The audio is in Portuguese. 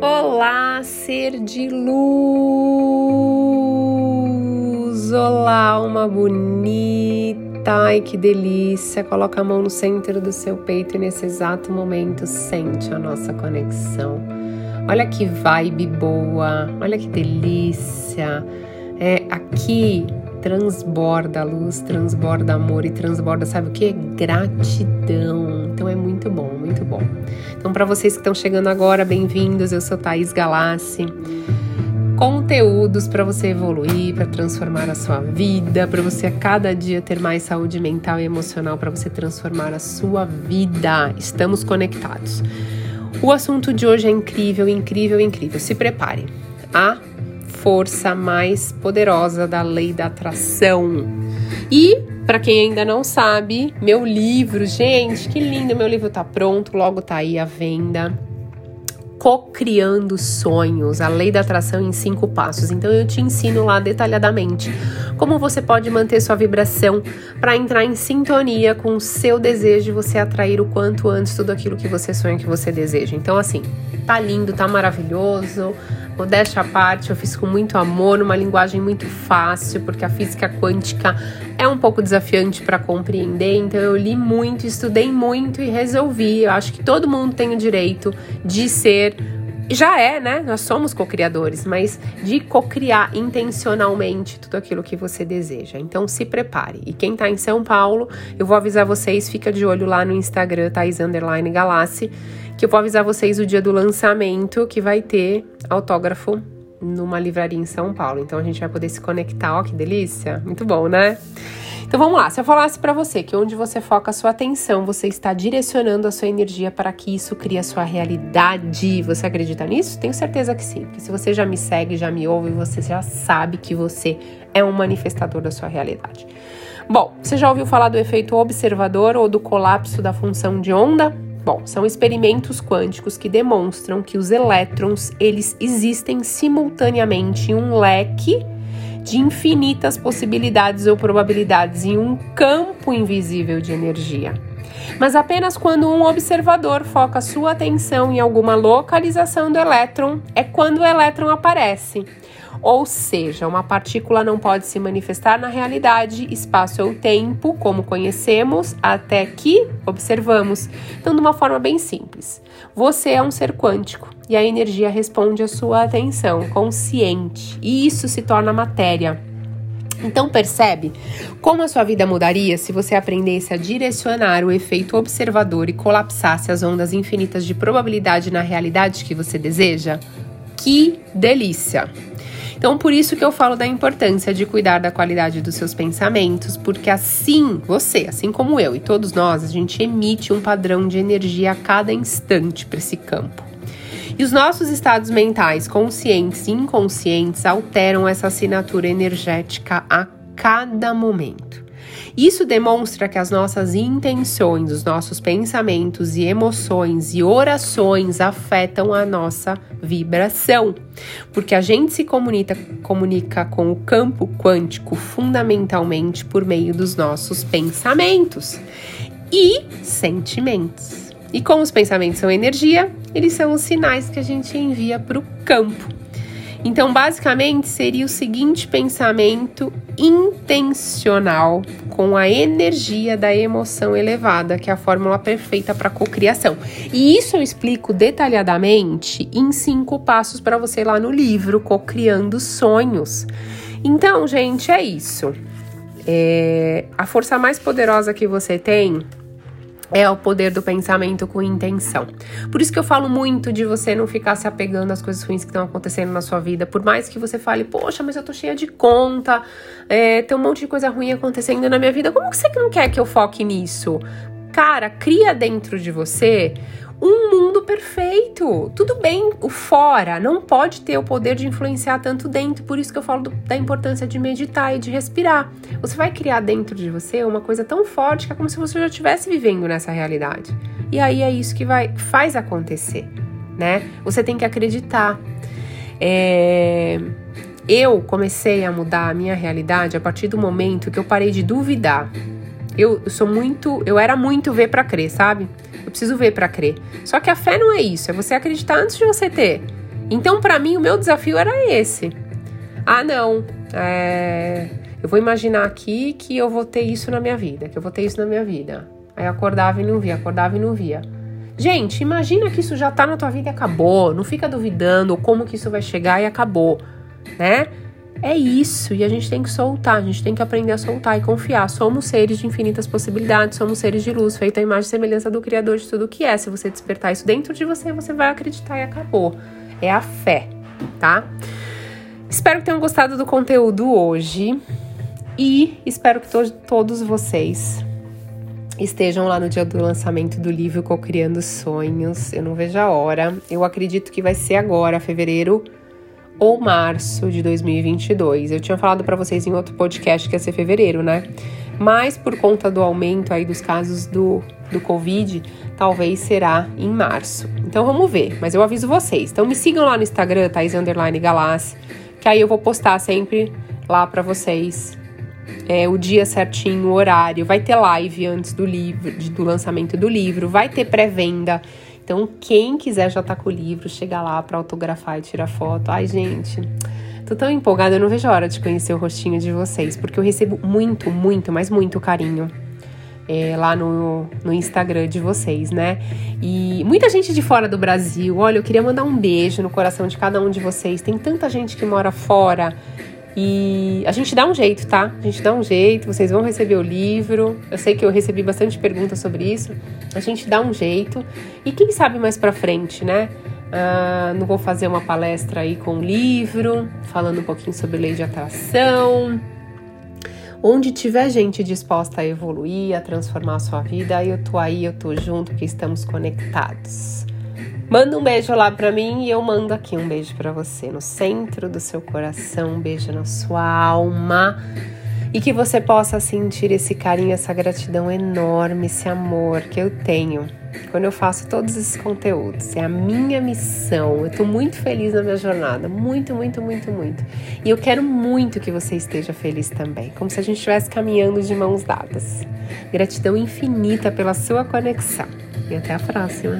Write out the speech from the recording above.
Olá, ser de luz! Olá, alma bonita! Ai, que delícia! Coloca a mão no centro do seu peito e nesse exato momento sente a nossa conexão. Olha que vibe boa! Olha que delícia! É aqui transborda luz, transborda amor e transborda, sabe o que? Gratidão. Então é muito bom, muito bom. Então, para vocês que estão chegando agora, bem-vindos. Eu sou Thaís Galassi. Conteúdos para você evoluir, para transformar a sua vida, para você a cada dia ter mais saúde mental e emocional, para você transformar a sua vida. Estamos conectados. O assunto de hoje é incrível, incrível, incrível. Se prepare. A força mais poderosa da lei da atração. E, para quem ainda não sabe, meu livro, gente, que lindo, meu livro tá pronto, logo tá aí à venda. Co-criando sonhos, a lei da atração em cinco passos. Então eu te ensino lá detalhadamente como você pode manter sua vibração para entrar em sintonia com o seu desejo de você atrair o quanto antes tudo aquilo que você sonha que você deseja. Então assim, tá lindo, tá maravilhoso. Modéstia à parte, eu fiz com muito amor, numa linguagem muito fácil, porque a física quântica é um pouco desafiante para compreender. Então, eu li muito, estudei muito e resolvi. Eu acho que todo mundo tem o direito de ser já é, né? Nós somos co-criadores, mas de co-criar intencionalmente tudo aquilo que você deseja. Então se prepare. E quem tá em São Paulo, eu vou avisar vocês, fica de olho lá no Instagram, Thais Underline Galassi, que eu vou avisar vocês o dia do lançamento, que vai ter autógrafo numa livraria em São Paulo. Então a gente vai poder se conectar, ó, que delícia! Muito bom, né? Então vamos lá, se eu falasse para você que onde você foca a sua atenção, você está direcionando a sua energia para que isso crie a sua realidade. Você acredita nisso? Tenho certeza que sim, porque se você já me segue, já me ouve, você já sabe que você é um manifestador da sua realidade. Bom, você já ouviu falar do efeito observador ou do colapso da função de onda? Bom, são experimentos quânticos que demonstram que os elétrons, eles existem simultaneamente em um leque de infinitas possibilidades ou probabilidades em um campo invisível de energia. Mas apenas quando um observador foca sua atenção em alguma localização do elétron é quando o elétron aparece. Ou seja, uma partícula não pode se manifestar na realidade, espaço ou tempo, como conhecemos, até que observamos. Então, de uma forma bem simples, você é um ser quântico e a energia responde à sua atenção consciente, e isso se torna matéria. Então percebe como a sua vida mudaria se você aprendesse a direcionar o efeito observador e colapsasse as ondas infinitas de probabilidade na realidade que você deseja? Que delícia! Então, por isso que eu falo da importância de cuidar da qualidade dos seus pensamentos, porque assim, você, assim como eu e todos nós, a gente emite um padrão de energia a cada instante para esse campo. E os nossos estados mentais, conscientes e inconscientes, alteram essa assinatura energética a cada momento. Isso demonstra que as nossas intenções, os nossos pensamentos e emoções e orações afetam a nossa vibração, porque a gente se comunica, comunica com o campo quântico fundamentalmente por meio dos nossos pensamentos e sentimentos. E como os pensamentos são energia, eles são os sinais que a gente envia para o campo. Então, basicamente, seria o seguinte pensamento intencional com a energia da emoção elevada, que é a fórmula perfeita para cocriação. E isso eu explico detalhadamente em cinco passos para você lá no livro Cocriando Sonhos. Então, gente, é isso. É, a força mais poderosa que você tem é o poder do pensamento com intenção. Por isso que eu falo muito de você não ficar se apegando às coisas ruins que estão acontecendo na sua vida. Por mais que você fale, poxa, mas eu tô cheia de conta, é, tem um monte de coisa ruim acontecendo na minha vida. Como que você não quer que eu foque nisso? Cara, cria dentro de você um mundo perfeito. Tudo bem, o fora não pode ter o poder de influenciar tanto dentro, por isso que eu falo do, da importância de meditar e de respirar. Você vai criar dentro de você uma coisa tão forte que é como se você já estivesse vivendo nessa realidade. E aí é isso que vai faz acontecer, né? Você tem que acreditar. É... Eu comecei a mudar a minha realidade a partir do momento que eu parei de duvidar. Eu, sou muito, eu era muito ver para crer, sabe? Eu preciso ver para crer. Só que a fé não é isso, é você acreditar antes de você ter. Então, para mim, o meu desafio era esse. Ah, não, é... eu vou imaginar aqui que eu vou ter isso na minha vida, que eu vou ter isso na minha vida. Aí acordava e não via, acordava e não via. Gente, imagina que isso já tá na tua vida e acabou. Não fica duvidando como que isso vai chegar e acabou, né? É isso, e a gente tem que soltar, a gente tem que aprender a soltar e confiar. Somos seres de infinitas possibilidades, somos seres de luz, feita a imagem e semelhança do Criador de tudo que é. Se você despertar isso dentro de você, você vai acreditar e acabou. É a fé, tá? Espero que tenham gostado do conteúdo hoje e espero que to todos vocês estejam lá no dia do lançamento do livro Cocriando Sonhos. Eu não vejo a hora. Eu acredito que vai ser agora, fevereiro ou março de 2022. Eu tinha falado para vocês em outro podcast que ia ser fevereiro, né? Mas por conta do aumento aí dos casos do, do Covid, talvez será em março. Então vamos ver, mas eu aviso vocês. Então me sigam lá no Instagram, Thais Galassi, que aí eu vou postar sempre lá para vocês é, o dia certinho, o horário. Vai ter live antes do livro, do lançamento do livro, vai ter pré-venda. Então, quem quiser já tá com o livro, chega lá para autografar e tirar foto. Ai, gente, tô tão empolgada, eu não vejo a hora de conhecer o rostinho de vocês, porque eu recebo muito, muito, mas muito carinho. É, lá no, no Instagram de vocês, né? E muita gente de fora do Brasil. Olha, eu queria mandar um beijo no coração de cada um de vocês. Tem tanta gente que mora fora e a gente dá um jeito, tá? A gente dá um jeito, vocês vão receber o livro. Eu sei que eu recebi bastante perguntas sobre isso. A gente dá um jeito. E quem sabe mais pra frente, né? Uh, não vou fazer uma palestra aí com o livro, falando um pouquinho sobre lei de atração. Onde tiver gente disposta a evoluir, a transformar a sua vida, eu tô aí, eu tô junto, porque estamos conectados. Manda um beijo lá para mim e eu mando aqui um beijo para você no centro do seu coração, um beijo na sua alma e que você possa sentir esse carinho, essa gratidão enorme, esse amor que eu tenho quando eu faço todos esses conteúdos. É a minha missão. Eu tô muito feliz na minha jornada, muito, muito, muito, muito. E eu quero muito que você esteja feliz também, como se a gente estivesse caminhando de mãos dadas. Gratidão infinita pela sua conexão. E até a próxima.